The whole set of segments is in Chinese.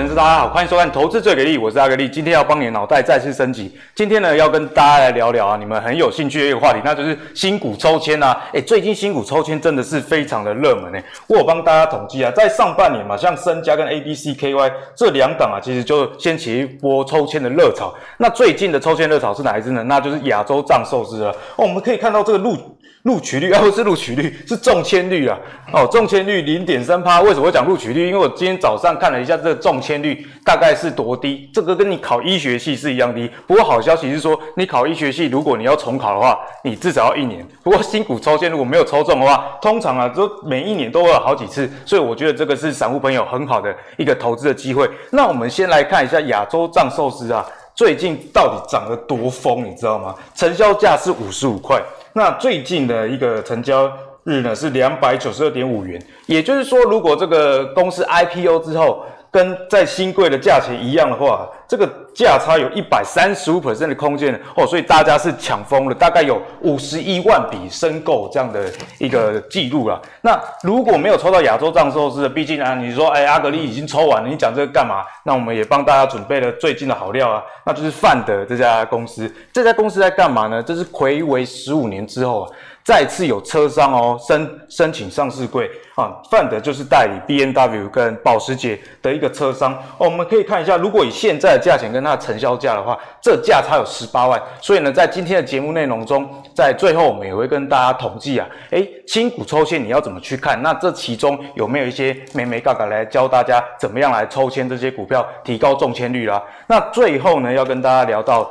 粉丝大家好，欢迎收看《投资最给力》，我是阿格力。今天要帮你的脑袋再次升级。今天呢，要跟大家来聊聊啊，你们很有兴趣的一个话题，那就是新股抽签啊。诶，最近新股抽签真的是非常的热门诶。我有帮大家统计啊，在上半年嘛，像身家跟 ABCKY 这两档啊，其实就掀起一波抽签的热潮。那最近的抽签热潮是哪一支呢？那就是亚洲藏寿司了。哦，我们可以看到这个录。录取率 啊，不是录取率，是中签率啊！哦，中签率零点三趴。为什么会讲录取率？因为我今天早上看了一下，这个中签率大概是多低？这个跟你考医学系是一样低。不过好消息是说，你考医学系，如果你要重考的话，你至少要一年。不过新股抽签如果没有抽中的话，通常啊，都每一年都会有好几次。所以我觉得这个是散户朋友很好的一个投资的机会。那我们先来看一下亚洲藏寿司啊，最近到底涨得多疯，你知道吗？成交价是五十五块。那最近的一个成交日呢，是两百九十二点五元，也就是说，如果这个公司 IPO 之后跟在新贵的价钱一样的话，这个价差有一百三十五 percent 的空间哦，所以大家是抢疯了，大概有五十一万笔申购这样的一个记录了。那如果没有抽到亚洲藏寿司的，毕竟啊，你说哎，阿格力已经抽完了，你讲这个干嘛？那我们也帮大家准备了最近的好料啊，那就是范德这家公司。这家公司在干嘛呢？这是睽违十五年之后啊。再次有车商哦申申请上市柜啊，范德就是代理 BMW 跟保时捷的一个车商哦。我们可以看一下，如果以现在价钱跟它的成交价的话，这价差有十八万。所以呢，在今天的节目内容中，在最后我们也会跟大家统计啊，诶，新股抽签你要怎么去看？那这其中有没有一些眉眉嘎嘎来教大家怎么样来抽签这些股票，提高中签率啦？那最后呢，要跟大家聊到。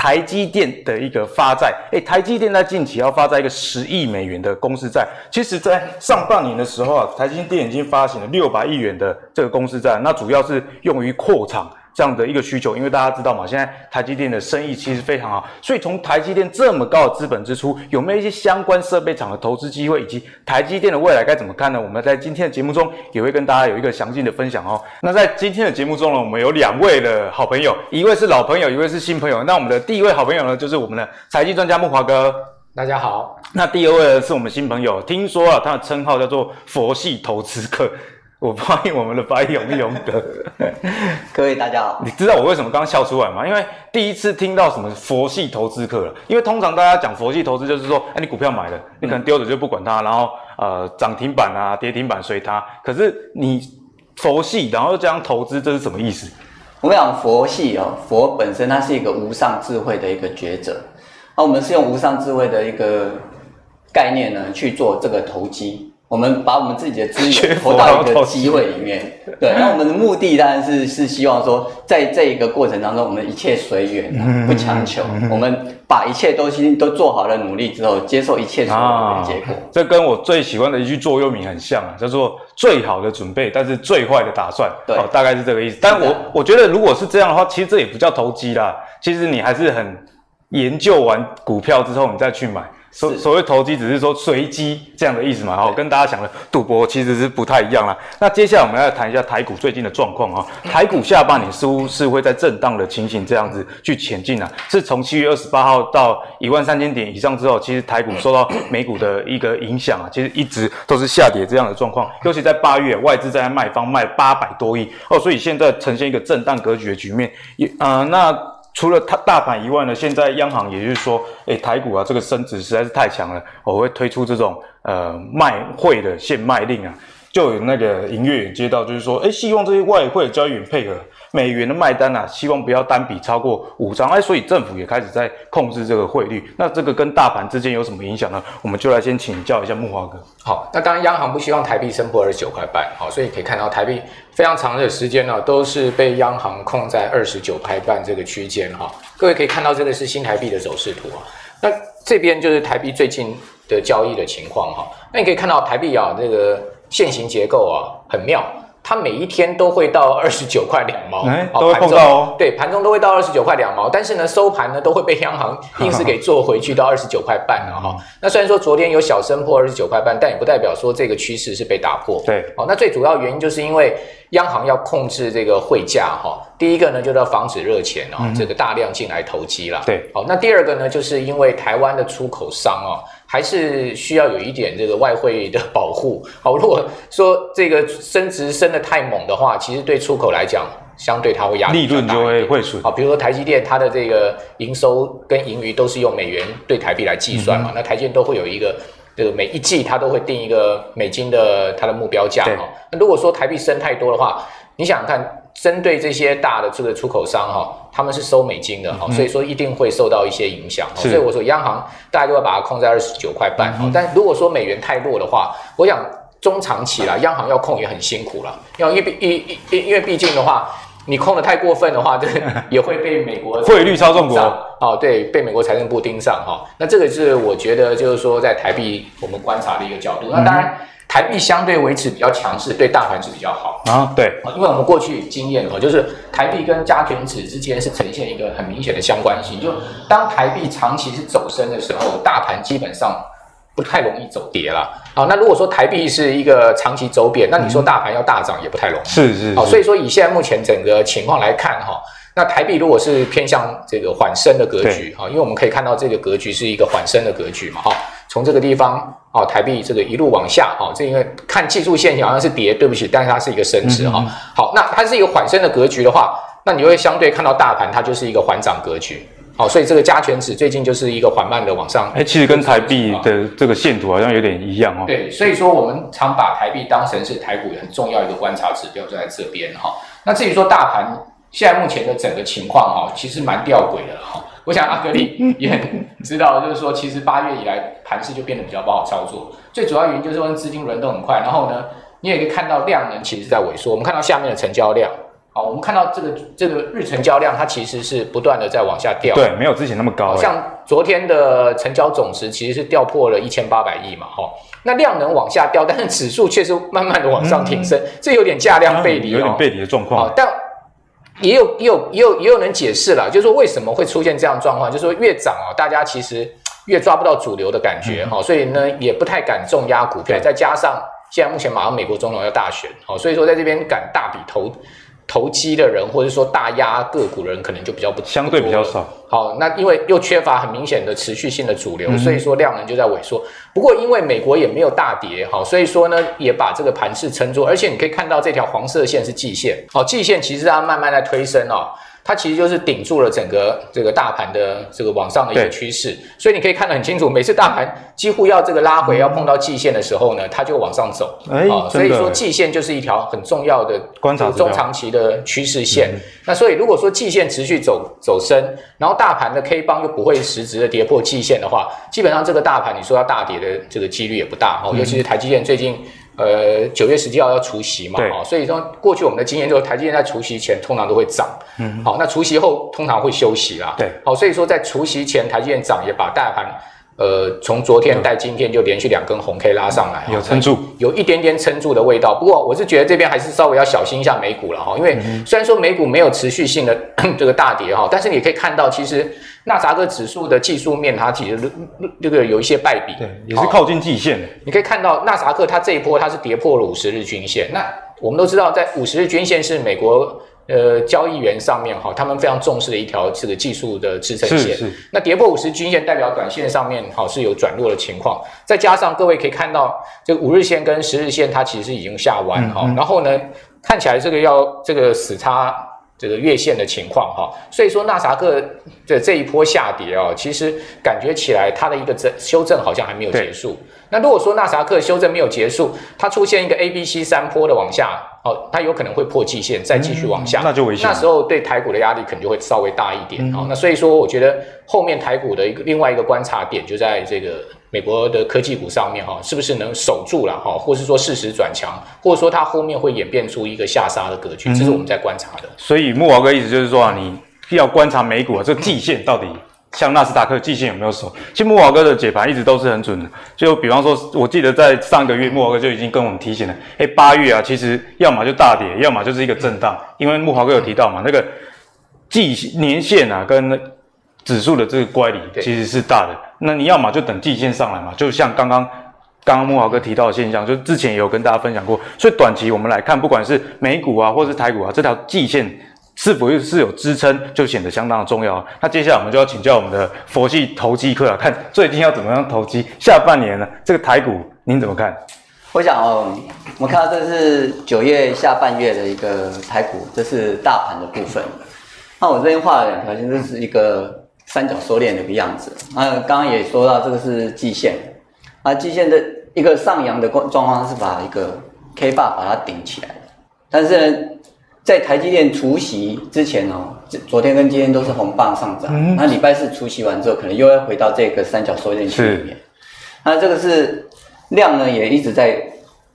台积电的一个发债，诶，台积电在近期要发债一个十亿美元的公司债。其实，在上半年的时候啊，台积电已经发行了六百亿元的这个公司债，那主要是用于扩厂。这样的一个需求，因为大家知道嘛，现在台积电的生意其实非常好，所以从台积电这么高的资本支出，有没有一些相关设备厂的投资机会，以及台积电的未来该怎么看呢？我们在今天的节目中也会跟大家有一个详尽的分享哦。那在今天的节目中呢，我们有两位的好朋友，一位是老朋友，一位是新朋友。那我们的第一位好朋友呢，就是我们的财经专家木华哥，大家好。那第二位呢，是我们新朋友，听说啊，他的称号叫做佛系投资客。我欢迎我们的白永永哥，各位大家好。你知道我为什么刚刚笑出来吗？因为第一次听到什么佛系投资客了。因为通常大家讲佛系投资，就是说，哎，你股票买了，你可能丢着就不管它，然后呃涨停板啊跌停板随它。可是你佛系，然后又这样投资，这是什么意思？我们讲佛系哦，佛本身它是一个无上智慧的一个觉者，那我们是用无上智慧的一个概念呢去做这个投机。我们把我们自己的资源投到一个机会里面，对。那我们的目的当然是是希望说，在这一个过程当中，我们一切随缘，不强求。我们把一切东西都做好了努力之后，接受一切所有的结果。这跟我最喜欢的一句座右铭很像啊，叫做“最好的准备，但是最坏的打算”。对，大概是这个意思。但我我觉得，如果是这样的话，其实这也不叫投机啦。其实你还是很研究完股票之后，你再去买。所所谓投机，只是说随机这样的意思嘛，哦，跟大家想的赌博其实是不太一样啦。那接下来我们要谈一下台股最近的状况啊。台股下半年似乎是会在震荡的情形这样子去前进啊。是从七月二十八号到一万三千点以上之后，其实台股受到美股的一个影响啊，其实一直都是下跌这样的状况。尤其在八月，外资在卖方卖八百多亿哦，所以现在呈现一个震荡格局的局面。也啊、呃，那。除了它大盘以外呢，现在央行也就是说，哎，台股啊，这个升值实在是太强了，我会推出这种呃卖汇的限卖令啊，就有那个营业员接到，就是说，哎，希望这些外汇交易员配合。美元的卖单啊，希望不要单笔超过五张，哎，所以政府也开始在控制这个汇率。那这个跟大盘之间有什么影响呢？我们就来先请教一下木华哥。好，那当然央行不希望台币升破二十九块半，好，所以可以看到台币非常长的时间呢，都是被央行控在二十九块半这个区间哈。各位可以看到这个是新台币的走势图啊。那这边就是台币最近的交易的情况哈。那你可以看到台币啊，这个线型结构啊很妙。它每一天都会到二十九块两毛，欸、都会碰到哦。对，盘中都会到二十九块两毛，但是呢，收盘呢都会被央行 硬是给做回去到二十九块半了哈。那虽然说昨天有小升破二十九块半，但也不代表说这个趋势是被打破。对，好，那最主要原因就是因为央行要控制这个汇价哈。第一个呢，就是要防止热钱哦，这个大量进来投机啦。对，好，那第二个呢，就是因为台湾的出口商哦。还是需要有一点这个外汇的保护。好，如果说这个升值升得太猛的话，其实对出口来讲，相对它会压力利润就会会损。好，比如说台积电，它的这个营收跟盈余都是用美元兑台币来计算嘛，嗯、那台积电都会有一个这个每一季它都会定一个美金的它的目标价。哈，那如果说台币升太多的话，你想想看。针对这些大的这个出口商哈，他们是收美金的哈，嗯、所以说一定会受到一些影响。所以我说央行大家都要把它控在二十九块半。嗯、但如果说美元太弱的话，我想中长期啦，央行要控也很辛苦了。要因为毕因因因为毕竟的话，你控得太过分的话，这，也会被美国汇率操纵国哦，对，被美国财政部盯上哈。那这个是我觉得就是说在台币我们观察的一个角度。嗯、那当然。台币相对维持比较强势，对大盘是比较好啊。对，因为我们过去经验哦，就是台币跟加权指之间是呈现一个很明显的相关性。就当台币长期是走升的时候，大盘基本上不太容易走跌了。好，那如果说台币是一个长期走贬，那你说大盘要大涨也不太容易。是是。好，所以说以现在目前整个情况来看哈，那台币如果是偏向这个缓升的格局哈，因为我们可以看到这个格局是一个缓升的格局嘛哈。从这个地方哦，台币这个一路往下哈，这因为看技术线好像是跌，对不起，但是它是一个升值哈。好，那它是一个缓升的格局的话，那你会相对看到大盘它就是一个缓涨格局。好，所以这个加权指最近就是一个缓慢的往上。哎，其实跟台币的这个线图好像有点一样哦。对，所以说我们常把台币当成是台股很重要一个观察指标，就在这边哈。那至于说大盘现在目前的整个情况哈，其实蛮吊诡的哈。我想阿格力也很知道，就是说，其实八月以来盘势就变得比较不好操作。最主要原因就是说资金轮动很快，然后呢，你也可以看到量能其实在萎缩。我们看到下面的成交量，好，我们看到这个这个日成交量，它其实是不断的在往下掉。对，没有之前那么高。像昨天的成交总值其实是掉破了一千八百亿嘛，哈。那量能往下掉，但是指数却是慢慢的往上挺升，嗯、这有点价量背离，有点背离的状况。但也有也有也有也有人解释了，就是说为什么会出现这样状况，就是说越涨哦，大家其实越抓不到主流的感觉哈，嗯、所以呢也不太敢重压股票，再加上现在目前马上美国总统要大选，哦，所以说在这边敢大笔投。投机的人，或者说大压个股的人，可能就比较不相对比较少。好，那因为又缺乏很明显的持续性的主流，嗯、所以说量能就在萎缩。不过因为美国也没有大跌，好，所以说呢也把这个盘势撑住。而且你可以看到这条黄色线是季线，好，季线其实它慢慢在推升哦。它其实就是顶住了整个这个大盘的这个往上的一个趋势，所以你可以看得很清楚，每次大盘几乎要这个拉回要碰到季线的时候呢，它就往上走。哎，所以说季线就是一条很重要的观察中长期的趋势线。嗯、那所以如果说季线持续走走升，然后大盘的 K 棒又不会实质的跌破季线的话，基本上这个大盘你说要大跌的这个几率也不大哦，嗯、尤其是台积电最近。呃，九月十七号要除夕嘛，啊哦，所以说过去我们的经验就是台积电在除夕前通常都会涨，嗯，好，那除夕后通常会休息啦，对，好，所以说在除夕前台积电涨也把大盘，呃，从昨天带今天就连续两根红 K 拉上来，有撑住，有一点点撑住的味道。不过我是觉得这边还是稍微要小心一下美股了哈，因为虽然说美股没有持续性的 这个大跌哈，但是你可以看到其实。纳萨克指数的技术面，它其实这个有一些败笔，对，也是靠近季线的。你可以看到纳萨克它这一波它是跌破了五十日均线。那我们都知道，在五十日均线是美国呃交易员上面哈，他们非常重视的一条这个技术的支撑线。是是。那跌破五十均线，代表短线上面哈是有转弱的情况。再加上各位可以看到，这个五日线跟十日线它其实已经下弯哈，嗯嗯然后呢，看起来这个要这个死叉。这个月线的情况哈，所以说纳萨克的这一波下跌啊，其实感觉起来它的一个整修正好像还没有结束。那如果说纳萨克修正没有结束，它出现一个 A、B、C 三波的往下，哦，它有可能会破季线，再继续往下，嗯、那就危险。那时候对台股的压力可能就会稍微大一点。好、嗯，那所以说我觉得后面台股的一个另外一个观察点就在这个。美国的科技股上面哈，是不是能守住了哈，或是说适时转强，或者说它后面会演变出一个下杀的格局，这是我们在观察的。所以木华哥意思就是说啊，你要观察美股啊，这个季线到底像纳斯达克季线有没有守？其实木华哥的解盘一直都是很准的。就比方说，我记得在上个月木华哥就已经跟我们提醒了，哎，八月啊，其实要么就大跌，要么就是一个震荡。因为木华哥有提到嘛，那个季年线啊跟指数的这个乖离其实是大的，那你要么就等季线上来嘛，就像刚刚刚刚木华哥提到的现象，就之前也有跟大家分享过，所以短期我们来看，不管是美股啊，或是台股啊，这条季线是否又是有支撑，就显得相当的重要。那接下来我们就要请教我们的佛系投机客啊，看最近要怎么样投机？下半年呢，这个台股您怎么看？我想哦，我们看到这是九月下半月的一个台股，这是大盘的部分。那我这边画了两条线，这是一个三角收敛的一个样子。那刚刚也说到这个是季线，啊，季线的一个上扬的状状况是把一个 K 棒把它顶起来的，但是呢。在台积电除夕之前哦，昨天跟今天都是红棒上涨。嗯、那礼拜四除夕完之后，可能又要回到这个三角收敛区里面。那这个是量呢，也一直在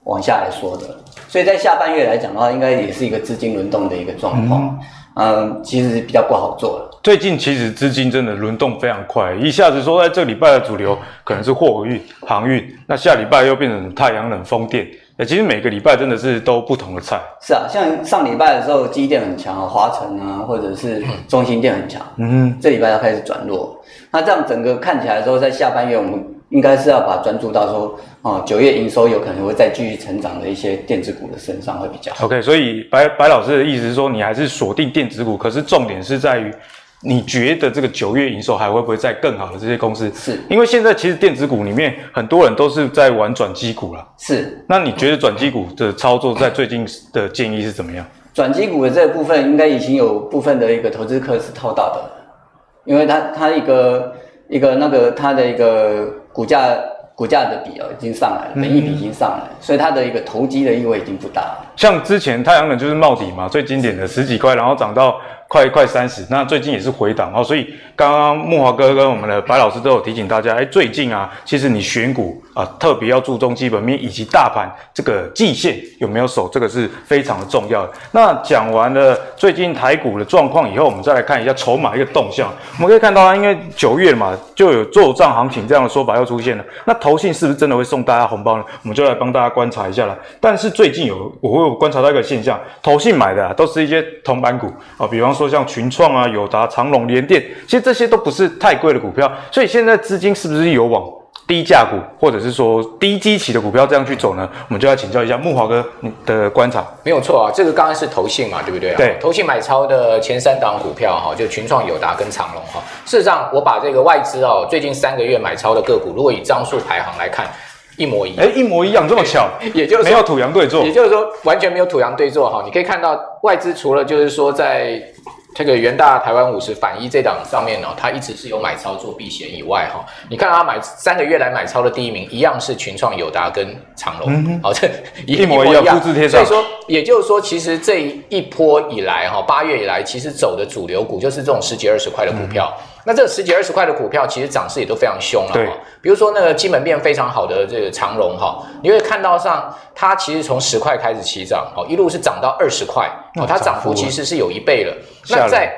往下来说的。所以在下半月来讲的话，应该也是一个资金轮动的一个状况。嗯，其实比较不好做了。最近其实资金真的轮动非常快，一下子说在这个礼拜的主流可能是货运、航运，那下礼拜又变成太阳能、风电。那、其实每个礼拜真的是都不同的菜。是啊，像上礼拜的时候，机电很强，华晨啊，或者是中心电很强。嗯哼，这礼拜要开始转弱。那这样整个看起来的时候，在下半月我们应该是要把专注到说，哦，九月营收有可能会再继续成长的一些电子股的身上会比较好。OK，所以白白老师的意思是说，你还是锁定电子股，可是重点是在于。你觉得这个九月营收还会不会再更好的这些公司？是，因为现在其实电子股里面很多人都是在玩转机股了。是，那你觉得转机股的操作在最近的建议是怎么样？转机股的这个部分应该已经有部分的一个投资客是套到的，因为它它一个一个那个它的一个股价股价的比哦已经上来了，本益比已经上来所以它的一个投机的意味已经不大了。像之前太阳能就是冒底嘛，最经典的十几块，然后涨到。快快三十，那最近也是回档哦，所以刚刚木华哥跟我们的白老师都有提醒大家，哎，最近啊，其实你选股啊，特别要注重基本面以及大盘这个季线有没有守，这个是非常的重要。那讲完了最近台股的状况以后，我们再来看一下筹码一个动向。我们可以看到，因为九月嘛，就有做账行情这样的说法又出现了。那投信是不是真的会送大家红包呢？我们就来帮大家观察一下了。但是最近有我会观察到一个现象，投信买的啊，都是一些铜板股啊，比方说。像群创啊、友达、长隆、联电，其实这些都不是太贵的股票，所以现在资金是不是有往低价股，或者是说低基期的股票这样去走呢？我们就要请教一下木华哥你的观察。没有错啊，这个刚刚是投信嘛，对不对？对，投信买超的前三档股票哈，就群创、友达跟长隆哈。事实上，我把这个外资哦最近三个月买超的个股，如果以张数排行来看。一模一样，哎，一模一样，这么巧，也就是没有土洋对坐，也就是说完全没有土洋对坐哈。你可以看到外资除了就是说在这个元大台湾五十反一这档上面呢，它一直是有买超做避险以外哈，你看它买三个月来买超的第一名一样是群创、友达跟长隆，好，这 一模一样，复制贴上。所以说，也就是说，其实这一波以来哈，八月以来，其实走的主流股就是这种十几二十块的股票。嗯那这十几二十块的股票，其实涨势也都非常凶了。对，比如说那个基本面非常好的这个长荣哈，你会看到上它其实从十块开始起涨，哦，一路是涨到二十块，哦，它涨幅其实是有一倍了。那在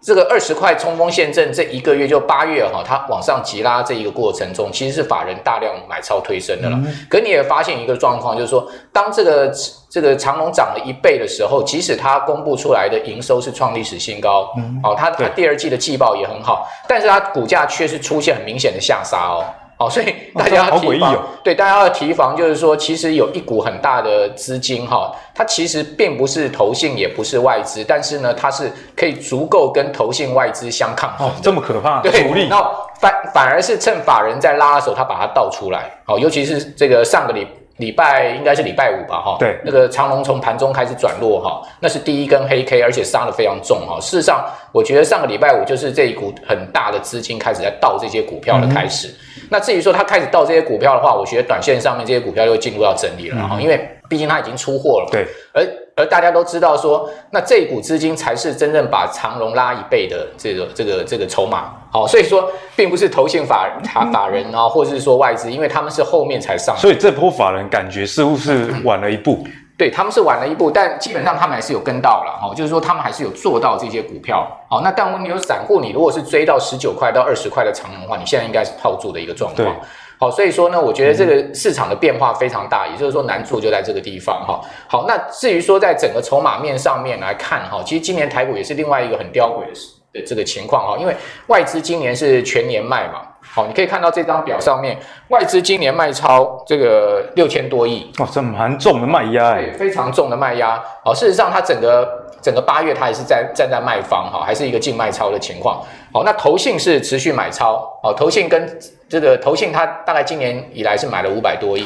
这个二十块冲锋陷阵这一个月，就八月哈，它往上急拉这一个过程中，其实是法人大量买超推升的了。嗯、可你也发现一个状况，就是说，当这个这个长龙涨了一倍的时候，即使它公布出来的营收是创历史新高，嗯、哦，它它第二季的季报也很好，但是它股价却是出现很明显的下杀哦。哦，所以大家要提防，对，大家要提防，就是说，其实有一股很大的资金哈，它其实并不是投信，也不是外资，但是呢，它是可以足够跟投信外资相抗衡。哦，这么可怕，对。然后反反而是趁法人在拉的时候，他把它倒出来。哦，尤其是这个上个礼礼拜应该是礼拜五吧，哈，对，那个长龙从盘中开始转弱哈，那是第一根黑 K，而且杀的非常重哈。事实上，我觉得上个礼拜五就是这一股很大的资金开始在倒这些股票的开始。嗯那至于说他开始到这些股票的话，我觉得短线上面这些股票就会进入到整理了哈，嗯、因为毕竟它已经出货了嘛。对。而而大家都知道说，那这一股资金才是真正把长荣拉一倍的这个这个这个筹码。好，所以说并不是投信法法法人啊，或者是说外资，因为他们是后面才上。所以这波法人感觉似乎是晚了一步。对，他们是晚了一步，但基本上他们还是有跟到了哈，就是说他们还是有做到这些股票。好，那但问题有散户，你如果是追到十九块到二十块的长龙的话，你现在应该是套住的一个状况。对，好，所以说呢，我觉得这个市场的变化非常大，也就是说难处就在这个地方哈。好，那至于说在整个筹码面上面来看哈，其实今年台股也是另外一个很吊诡的的这个情况哈，因为外资今年是全年卖嘛。好，你可以看到这张表上面，外资今年卖超这个六千多亿，哇，这蛮重的卖压哎，非常重的卖压。好，事实上它整个整个八月它也是在站在卖方哈，还是一个净卖超的情况。好，那投信是持续买超，哦，投信跟这个投信它大概今年以来是买了五百多亿，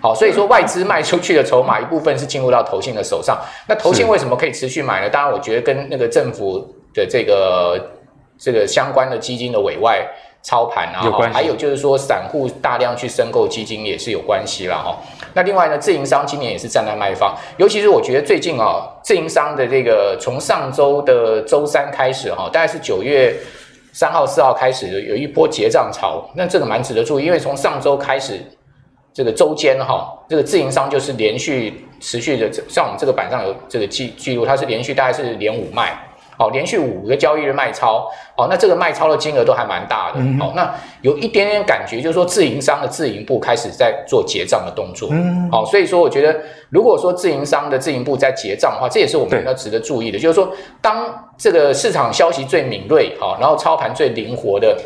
好，所以说外资卖出去的筹码一部分是进入到投信的手上。那投信为什么可以持续买呢？当然，我觉得跟那个政府的这个这个相关的基金的委外。操盘啊，还有就是说，散户大量去申购基金也是有关系了哈。那另外呢，自营商今年也是站在卖方，尤其是我觉得最近啊，自营商的这个从上周的周三开始哈，大概是九月三号、四号开始有一波结账潮，那这个蛮值得注意，因为从上周开始这个周间哈，这个自营商就是连续持续的，像我们这个板上有这个记记录，它是连续大概是连五卖。好，连续五个交易日卖超，哦，那这个卖超的金额都还蛮大的，好、嗯，那有一点点感觉，就是说自营商的自营部开始在做结账的动作，嗯，好，所以说我觉得，如果说自营商的自营部在结账的话，这也是我们要值得注意的，就是说，当这个市场消息最敏锐，好，然后操盘最灵活的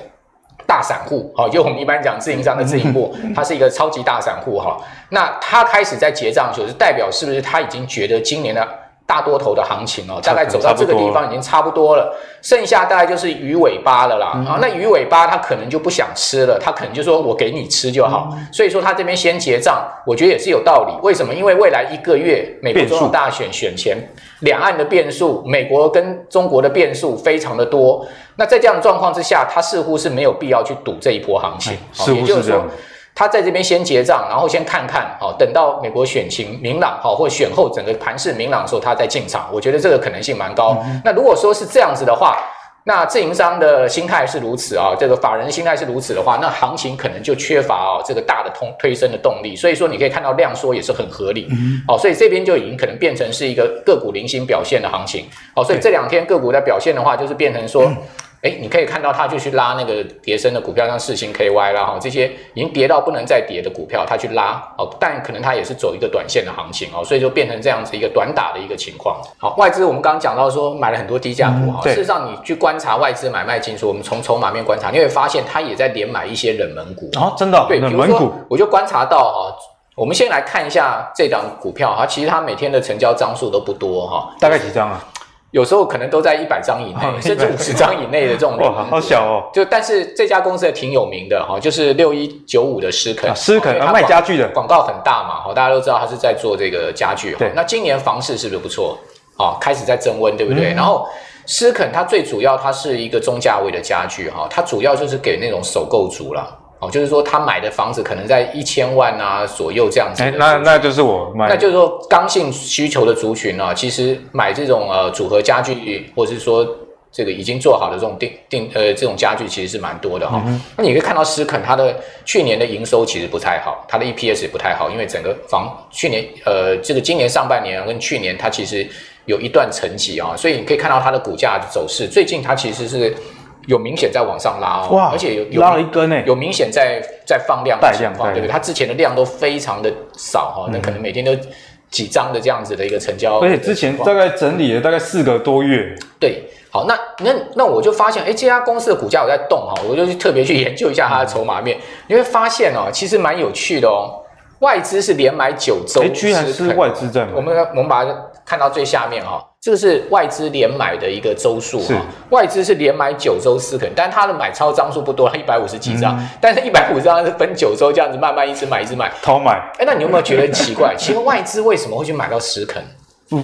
大散户，好，就我们一般讲自营商的自营部，它是一个超级大散户，哈，那他开始在结账的时候，是代表是不是他已经觉得今年的。大多头的行情哦，大概走到这个地方已经差不多了，剩下大概就是鱼尾巴了啦。啊，那鱼尾巴他可能就不想吃了，他可能就说我给你吃就好。所以说他这边先结账，我觉得也是有道理。为什么？因为未来一个月美国总统大选选前，两岸的变数，美国跟中国的变数非常的多。那在这样的状况之下，他似乎是没有必要去赌这一波行情。是不是这样？他在这边先结账，然后先看看，好，等到美国选情明朗，好，或选后整个盘势明朗的时候，他再进场。我觉得这个可能性蛮高。嗯、那如果说是这样子的话，那自营商的心态是如此啊，这个法人心态是如此的话，那行情可能就缺乏啊这个大的通推升的动力。所以说你可以看到量缩也是很合理。好、嗯，所以这边就已经可能变成是一个个股零星表现的行情。好，所以这两天个股在表现的话，就是变成说。嗯哎，你可以看到它就去拉那个跌升的股票，像四星 KY 啦哈，这些已经跌到不能再跌的股票，它去拉哦，但可能它也是走一个短线的行情哦，所以就变成这样子一个短打的一个情况。好，外资我们刚刚讲到说买了很多低价股哈，事实上你去观察外资买卖进出，我们从筹码面观察，你会发现它也在连买一些冷门股。啊，真的？对，冷门股，我就观察到哈，我们先来看一下这档股票哈，其实它每天的成交张数都不多哈，大概几张啊？有时候可能都在一百张以内，哦、甚至五十张以内的这种，哇，好小哦。就但是这家公司也挺有名的哈，就是六一九五的狮肯，狮肯啊，卖家具的，广告很大嘛，哈，大家都知道他是在做这个家具。对，那今年房市是不是不错？哦，开始在增温，对不对？嗯、然后狮肯它最主要它是一个中价位的家具哈，它主要就是给那种首购族了。哦，就是说他买的房子可能在一千万啊左右这样子。哎，那那就是我买。那就是说刚性需求的族群啊，其实买这种呃组合家具，或者是说这个已经做好的这种定定呃这种家具，其实是蛮多的哈、哦。嗯、那你可以看到斯肯它的去年的营收其实不太好，它的 EPS 也不太好，因为整个房去年呃这个今年上半年跟去年它其实有一段沉寂啊，所以你可以看到它的股价的走势，最近它其实是。有明显在往上拉哦，哇，而且有，有拉了一根呢，有明显在在放量的情况，对不对？它之前的量都非常的少哈，那可能每天都几张的这样子的一个成交，而且之前大概整理了大概四个多月。对，好，那那那我就发现，哎，这家公司的股价有在动哈，我就去特别去研究一下它的筹码面，你会发现哦，其实蛮有趣的哦，外资是连买九周，哎，居然是外资在买，我们我们把它看到最下面哈。这个是外资连买的一个周数哈，外资是连买九周四肯，但它的买超张数不多，一百五十几张，嗯、但是一百五十张是分九周这样子慢慢一直买一直买，偷买。哎，那你有没有觉得奇怪？其实外资为什么会去买到十肯？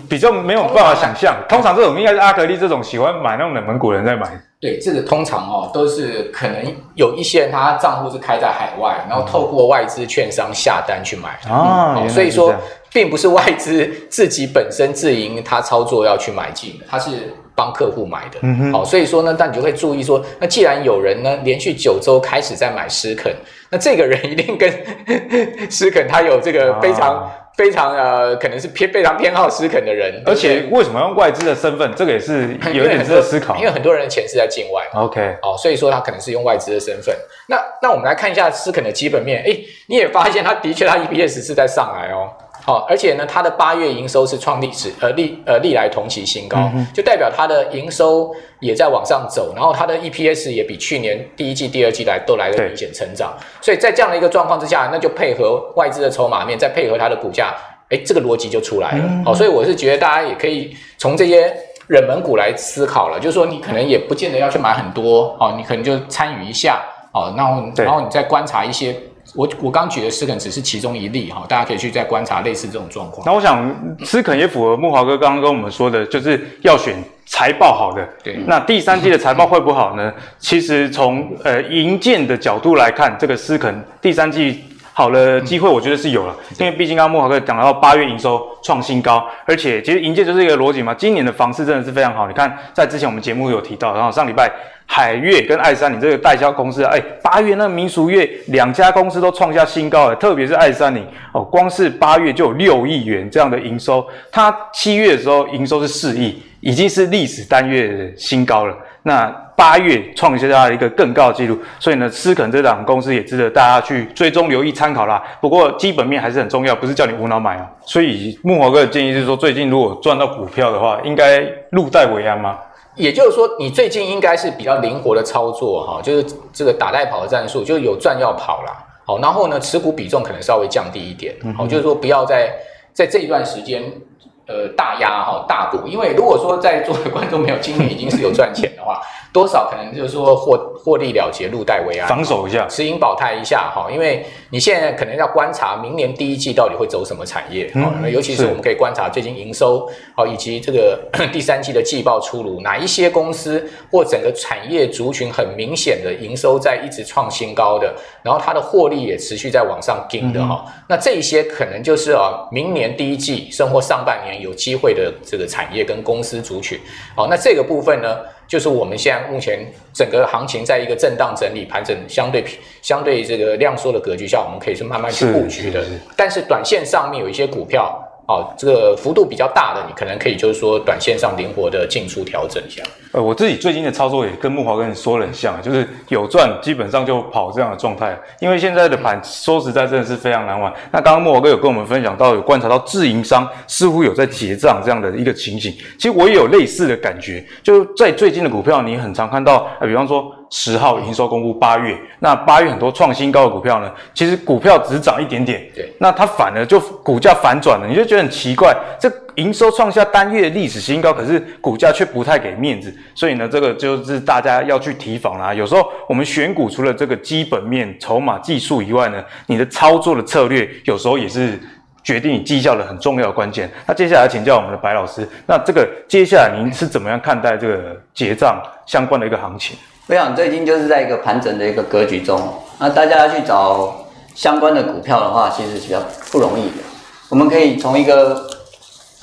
比较没有办法想象，通常这种应该是阿格力这种喜欢买那种冷门股的人在买。对，这个通常哦都是可能有一些人他账户是开在海外，然后透过外资券商下单去买啊，嗯、所以说。并不是外资自己本身自营，他操作要去买进的，他是帮客户买的。好，所以说呢，但你就会注意说，那既然有人呢连续九周开始在买狮肯，那这个人一定跟 狮肯他有这个非常、啊、非常呃，可能是偏非常偏好思肯的人。而且为什么用外资的身份？这个也是 有点值得思考。因为很多人的钱是在境外。OK，哦，所以说他可能是用外资的身份。那那我们来看一下思肯的基本面，诶，你也发现他的确他 EPS 是在上来哦。哦，而且呢，它的八月营收是创历史呃历呃历来同期新高，嗯、就代表它的营收也在往上走，然后它的 EPS 也比去年第一季、第二季来都来的明显成长，所以在这样的一个状况之下，那就配合外资的筹码面，再配合它的股价，哎，这个逻辑就出来了。好、嗯哦，所以我是觉得大家也可以从这些冷门股来思考了，就是说你可能也不见得要去买很多，哦，你可能就参与一下，哦，然后然后你再观察一些。我我刚举的思肯只是其中一例哈，大家可以去再观察类似这种状况。那我想思肯也符合木华哥刚刚跟我们说的，就是要选财报好的。对。那第三季的财报会不好呢？其实从呃营建的角度来看，这个思肯第三季好的机会，我觉得是有了。因为毕竟刚刚莫华哥讲到八月营收创新高，而且其实银建就是一个逻辑嘛。今年的房市真的是非常好，你看在之前我们节目有提到，然后上礼拜。海悦跟爱三菱这个代销公司，哎，八月那民俗月两家公司都创下新高了，特别是爱三菱哦，光是八月就有六亿元这样的营收，它七月的时候营收是四亿，已经是历史单月的新高了。那八月创下了一个更高的纪录，所以呢，思肯这档公司也值得大家去追踪留意参考啦。不过基本面还是很重要，不是叫你无脑买啊。所以木华哥的建议是说，最近如果赚到股票的话，应该入袋为安吗？也就是说，你最近应该是比较灵活的操作哈，就是这个打带跑的战术，就是有赚要跑啦。好，然后呢，持股比重可能稍微降低一点，好，就是说不要在在这一段时间呃大压哈大股，因为如果说在座的观众朋友今年已经是有赚钱的话。多少可能就是说获获利了结，入袋为安，防守一下，持盈保泰一下哈。因为你现在可能要观察明年第一季到底会走什么产业，嗯，那尤其是我们可以观察最近营收，好以及这个第三季的季报出炉，哪一些公司或整个产业族群很明显的营收在一直创新高的，然后它的获利也持续在往上顶的哈。那这一些可能就是啊，明年第一季甚或上半年有机会的这个产业跟公司族群。好，那这个部分呢？就是我们现在目前整个行情在一个震荡整理盘整相对相对这个量缩的格局下，我们可以是慢慢去布局的。但是短线上面有一些股票。哦，这个幅度比较大的，你可能可以就是说短线上灵活的进出调整一下。呃，我自己最近的操作也跟木华跟你说的很像，就是有赚基本上就跑这样的状态。因为现在的盘说实在真的是非常难玩。那刚刚木华哥有跟我们分享到，有观察到自营商似乎有在结账这样的一个情形。其实我也有类似的感觉，就在最近的股票，你很常看到，呃，比方说。十号营收公布，八月那八月很多创新高的股票呢，其实股票只涨一点点，对，那它反而就股价反转了，你就觉得很奇怪，这营收创下单月历史新高，可是股价却不太给面子，所以呢，这个就是大家要去提防啦。有时候我们选股除了这个基本面、筹码、技术以外呢，你的操作的策略有时候也是决定你绩效的很重要的关键。那接下来请教我们的白老师，那这个接下来您是怎么样看待这个结账相关的一个行情？我想最近就是在一个盘整的一个格局中，那大家要去找相关的股票的话，其实比较不容易的。我们可以从一个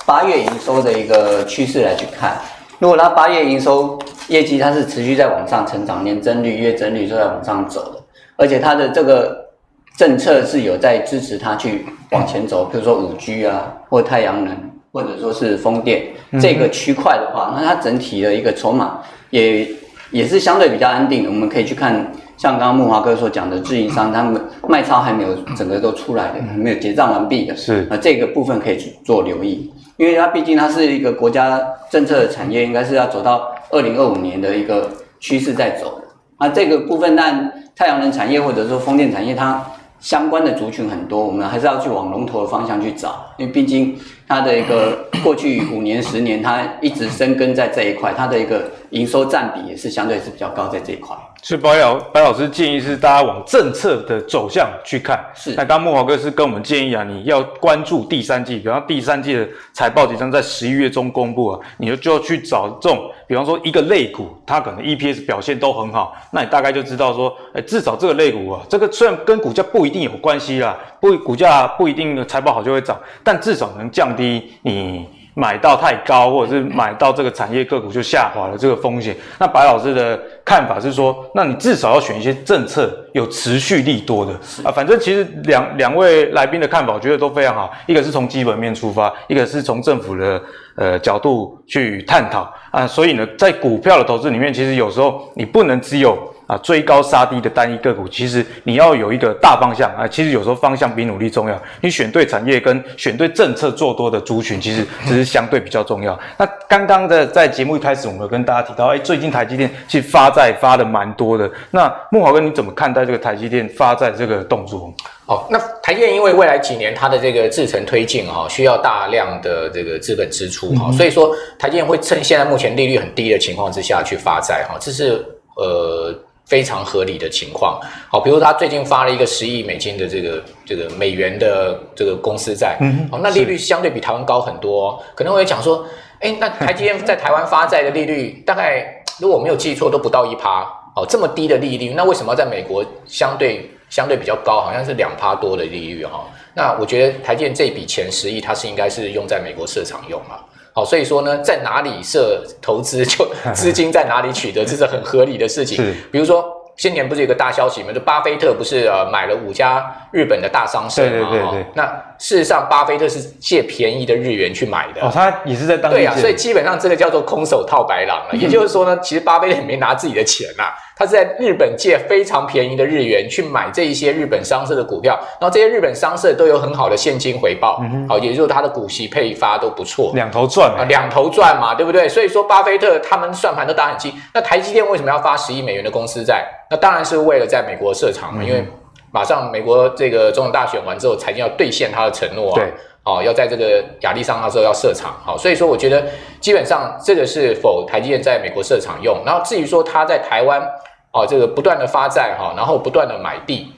八月营收的一个趋势来去看，如果它八月营收业绩它是持续在往上成长，年增率、月增率都在往上走的，而且它的这个政策是有在支持它去往前走，比如说五 G 啊，或太阳能，或者说是风电这个区块的话，那它整体的一个筹码也。也是相对比较安定的，我们可以去看，像刚刚木华哥所讲的自营商，他们卖超还没有整个都出来的，还没有结账完毕的，是那这个部分可以去做留意，因为它毕竟它是一个国家政策的产业，应该是要走到二零二五年的一个趋势在走的。那这个部分，但太阳能产业或者说风电产业，它相关的族群很多，我们还是要去往龙头的方向去找，因为毕竟它的一个过去五年、十年，它一直深耕在这一块，它的一个。营收占比也是相对是比较高，在这一块。所以白老白老师建议是大家往政策的走向去看。是。那刚木华哥是跟我们建议啊，你要关注第三季，比方第三季的财报即将在十一月中公布啊，你就就要去找这种，比方说一个类股，它可能 EPS 表现都很好，那你大概就知道说，哎，至少这个类股啊，这个虽然跟股价不一定有关系啦，不股价不一定财报好就会涨，但至少能降低你。买到太高，或者是买到这个产业个股就下滑了这个风险。那白老师的看法是说，那你至少要选一些政策有持续力多的啊。反正其实两两位来宾的看法，我觉得都非常好。一个是从基本面出发，一个是从政府的呃角度去探讨啊。所以呢，在股票的投资里面，其实有时候你不能只有。啊追高杀低的单一个股，其实你要有一个大方向啊。其实有时候方向比努力重要。你选对产业跟选对政策做多的族群，其实 只是相对比较重要。那刚刚的在节目一开始，我们有跟大家提到，哎，最近台积电其实发债发的蛮多的。那木华哥你怎么看待这个台积电发债这个动作？哦，那台积电因为未来几年它的这个制程推进哈，需要大量的这个资本支出哈，所以说台积电会趁现在目前利率很低的情况之下去发债哈，这是呃非常合理的情况。好，比如他最近发了一个十亿美金的这个这个美元的这个公司债，嗯，好，那利率相对比台湾高很多，可能会讲说，哎，那台积电在台湾发债的利率大概如果我没有记错都不到一趴，哦，这么低的利率，那为什么要在美国相对？相对比较高，好像是两趴多的利率哈。那我觉得台积电这笔钱十亿，它是应该是用在美国市场用嘛。好，所以说呢，在哪里设投资，就 资金在哪里取得，这是很合理的事情。比如说。先前不是有个大消息吗？就巴菲特不是呃买了五家日本的大商社吗？对对对对。那事实上，巴菲特是借便宜的日元去买的。哦，他也是在当地。对啊，所以基本上这个叫做空手套白狼了。嗯、也就是说呢，其实巴菲特也没拿自己的钱呐、啊，他是在日本借非常便宜的日元去买这一些日本商社的股票，然后这些日本商社都有很好的现金回报。好，也就是他的股息配发都不错。两头赚啊，两头赚嘛，对不对？所以说，巴菲特他们算盘都打很精。那台积电为什么要发十亿美元的公司债？那当然是为了在美国设厂嘛，因为马上美国这个总统大选完之后，财经要兑现他的承诺啊，对，哦，要在这个亚利桑那州要设厂，好，所以说我觉得基本上这个是否台积电在美国设厂用，然后至于说他在台湾哦，这个不断的发债哈，然后不断的买地。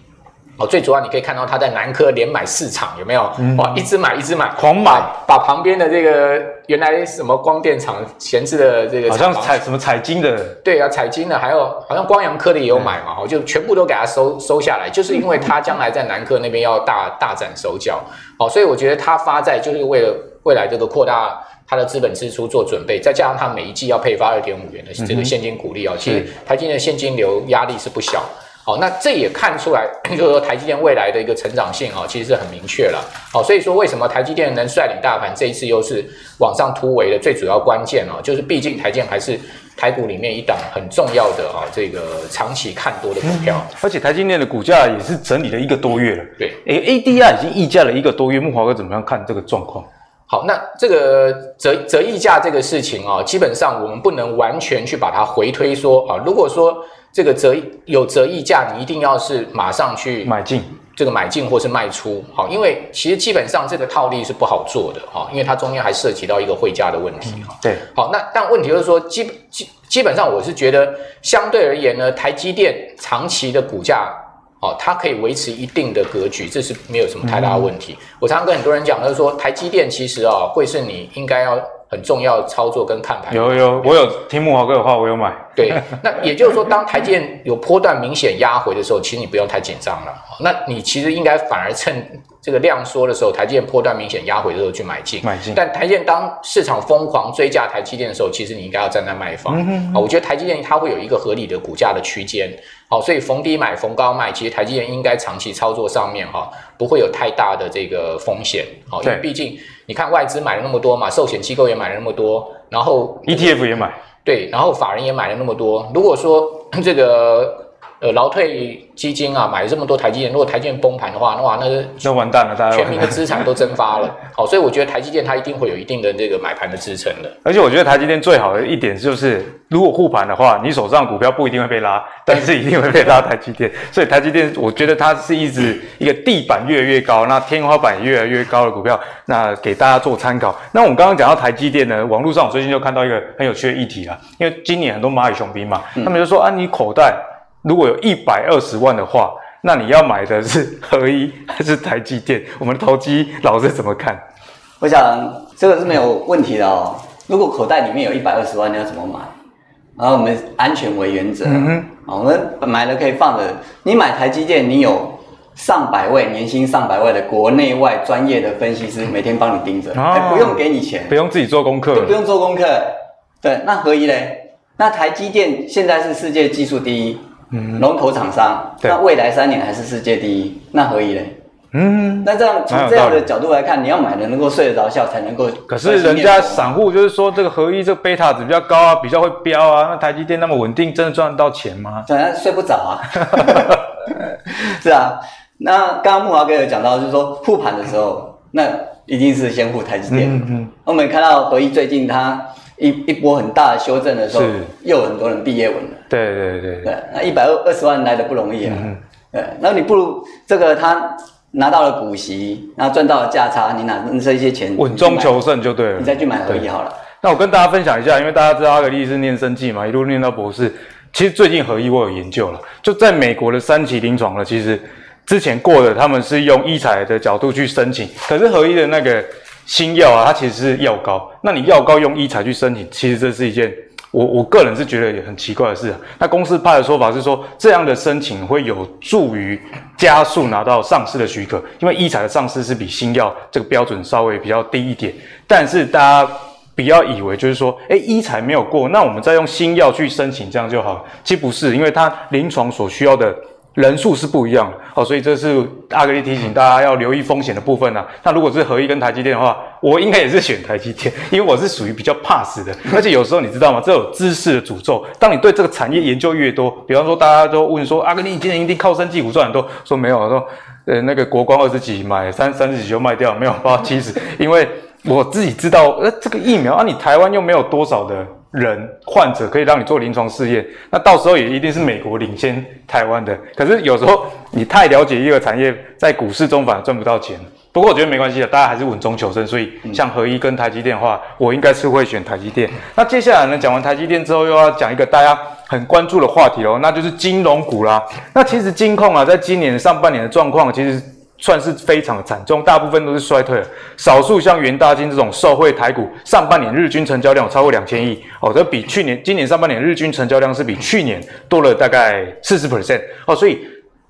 哦，最主要你可以看到他在南科连买四场，有没有？嗯、哇，一直买，一直买，狂买，把，旁边的这个原来什么光电厂闲置的这个，好像彩什么彩金的，对啊，彩金的，还有好像光阳科的也有买嘛，哦、嗯、就全部都给他收收下来，就是因为他将来在南科那边要大大展手脚，哦，所以我觉得他发债就是为了未来这个扩大他的资本支出做准备，再加上他每一季要配发二点五元的这个现金股利啊，嗯、其实台积电的现金流压力是不小。好，那这也看出来，就是说台积电未来的一个成长性啊，其实是很明确了。好，所以说为什么台积电能率领大盘这一次又是往上突围的最主要关键啊，就是毕竟台积电还是台股里面一档很重要的啊，这个长期看多的股票。嗯、而且台积电的股价也是整理了一个多月了。对，诶，ADR 已经溢价了一个多月，木华哥怎么样看这个状况？好，那这个折折溢价这个事情啊，基本上我们不能完全去把它回推说啊，如果说。这个折有折溢价，你一定要是马上去买进，这个买进或是卖出，好，因为其实基本上这个套利是不好做的，哈，因为它中间还涉及到一个汇价的问题，哈、嗯，对，好，那但问题就是说，基基基本上我是觉得相对而言呢，台积电长期的股价，哦，它可以维持一定的格局，这是没有什么太大的问题。我常常跟很多人讲，就是说台积电其实啊，会是你应该要。很重要的操作跟看盘。有有，我有听木华哥的话，我有买。对，那也就是说，当台积电有波段明显压回的时候，其实你不用太紧张了。那你其实应该反而趁这个量缩的时候，台积电波段明显压回的时候去买进。买进。但台积电当市场疯狂追价台积电的时候，其实你应该要站在卖方。啊、嗯，我觉得台积电它会有一个合理的股价的区间。好，所以逢低买，逢高卖，其实台积电应该长期操作上面哈，不会有太大的这个风险。好，因为毕竟。你看外资买了那么多嘛，寿险机构也买了那么多，然后 ETF 也买，对，然后法人也买了那么多。如果说 这个。呃，劳退基金啊，买了这么多台积电，如果台积电崩盘的话，那哇，那完蛋了，大家全民的资产都蒸发了。好，所以我觉得台积电它一定会有一定的这个买盘的支撑的。而且我觉得台积电最好的一点就是，如果护盘的话，你手上股票不一定会被拉，但是一定会被拉台积电。所以台积电，我觉得它是一直一个地板越来越高，那天花板越来越高的股票，那给大家做参考。那我们刚刚讲到台积电呢，网络上我最近就看到一个很有趣的议题啊，因为今年很多蚂蚁雄兵嘛，他们就说啊，你口袋。如果有一百二十万的话，那你要买的是合一 还是台积电？我们投机老师怎么看？我想这个是没有问题的哦。如果口袋里面有一百二十万，你要怎么买？然后我们安全为原则，嗯哼，我们买了可以放的。你买台积电，你有上百位年薪上百位的国内外专业的分析师每天帮你盯着，还、哦、不用给你钱，不用自己做功课，不用做功课。对，那合一嘞？那台积电现在是世界技术第一。龙头厂商，那未来三年还是世界第一，那何以嘞？嗯，那这样从这样的角度来看，你要买的能够睡得着觉，才能够。可是人家散户就是说，这个合一这个贝塔值比较高啊，比较会飙啊。那台积电那么稳定，真的赚得到钱吗？当然睡不着啊。是啊，那刚刚木华哥有讲到，就是说护盘的时候，那一定是先护台积电。嗯嗯。我们看到合一最近它一一波很大的修正的时候，又有很多人毕业文了。对对对对。那一百二二十万来的不容易啊。嗯。对，那你不如这个他。拿到了股息，然后赚到了价差，你拿这些钱稳中求胜就对了。你再去买合一好了。那我跟大家分享一下，因为大家知道阿格力是念生技嘛，一路念到博士。其实最近合一我有研究了，就在美国的三期临床了。其实之前过的他们是用医材的角度去申请，可是合一的那个新药啊，它其实是药膏。那你药膏用医材去申请，其实这是一件。我我个人是觉得也很奇怪的是。那公司派的说法是说，这样的申请会有助于加速拿到上市的许可，因为医材的上市是比新药这个标准稍微比较低一点。但是大家不要以为就是说，诶，医材没有过，那我们再用新药去申请这样就好。其实不是，因为它临床所需要的。人数是不一样的哦，所以这是阿格力提醒大家要留意风险的部分啊。那如果是合一跟台积电的话，我应该也是选台积电，因为我是属于比较怕死的。而且有时候你知道吗？这有知识的诅咒。当你对这个产业研究越多，比方说大家都问说，阿格力今年一定靠生技股赚很多，说没有，说呃那个国光二十几买三三十几就卖掉，没有八七十，因为我自己知道，呃这个疫苗啊，你台湾又没有多少的。人患者可以让你做临床试验，那到时候也一定是美国领先台湾的。可是有时候你太了解一个产业，在股市中反而赚不到钱。不过我觉得没关系的，大家还是稳中求胜。所以像合一跟台积电的话，我应该是会选台积电。那接下来呢，讲完台积电之后，又要讲一个大家很关注的话题哦，那就是金融股啦。那其实金控啊，在今年上半年的状况，其实。算是非常的惨重，大部分都是衰退了。少数像元大金这种受惠台股，上半年日均成交量超过两千亿哦，这比去年今年上半年日均成交量是比去年多了大概四十 percent 哦，所以。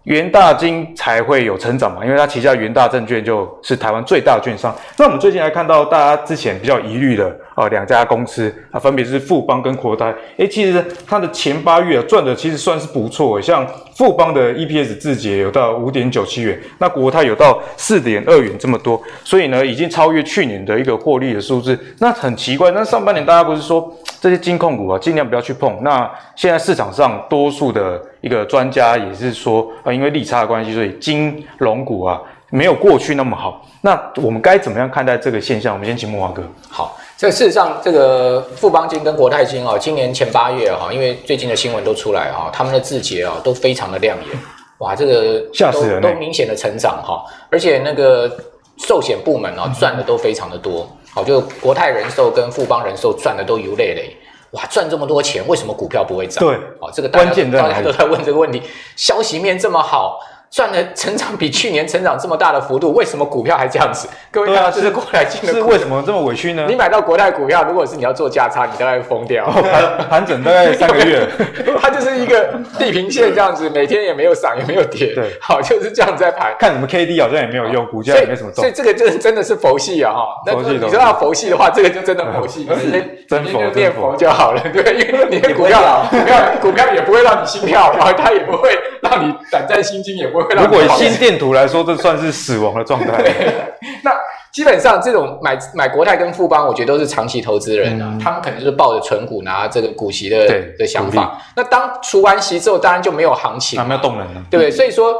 元大金才会有成长嘛，因为它旗下元大证券就是台湾最大的券商。那我们最近来看到大家之前比较疑虑的啊两家公司啊，分别是富邦跟国泰。诶，其实它的前八月啊赚的其实算是不错，像富邦的 EPS 自结有到五点九七元，那国泰有到四点二元这么多，所以呢已经超越去年的一个获利的数字。那很奇怪，那上半年大家不是说这些金控股啊尽量不要去碰？那现在市场上多数的。一个专家也是说，啊，因为利差的关系，所以金融股啊没有过去那么好。那我们该怎么样看待这个现象？我们先请慕驊哥。好，这事实上，这个富邦金跟国泰金啊，今年前八月哈，因为最近的新闻都出来哈，他们的字节啊都非常的亮眼，哇，这个吓死人，都明显的成长哈，而且那个寿险部门啊赚的都非常的多，好，就国泰人寿跟富邦人寿赚的都油累累。哇，赚这么多钱，为什么股票不会涨？对，哦，这个大家大家都在问这个问题。消息面这么好。赚了成长比去年成长这么大的幅度，为什么股票还这样子？各位看到这是国泰进的，是为什么这么委屈呢？你买到国泰股票，如果是你要做价差，你大概会疯掉。盘盘整大概 三个月，它就是一个地平线这样子，每天也没有涨也没有跌，对，好就是这样在盘。看什么 K D 好像也没有用，股价也没什么动。所以这个就是真的是佛系啊哈。佛系，你说要佛系的话，这个就真的佛系，真佛念佛就好了，对，因为你的股票股票股票也不会让你心跳，然后它也不会让你胆战心惊，也不会。如果以心电图来说，这算是死亡的状态。那基本上这种买买国泰跟富邦，我觉得都是长期投资人啊，嗯、他们可能就是抱着存股拿这个股息的的想法。那当除完息之后，当然就没有行情，没有动能了，对不对？所以说。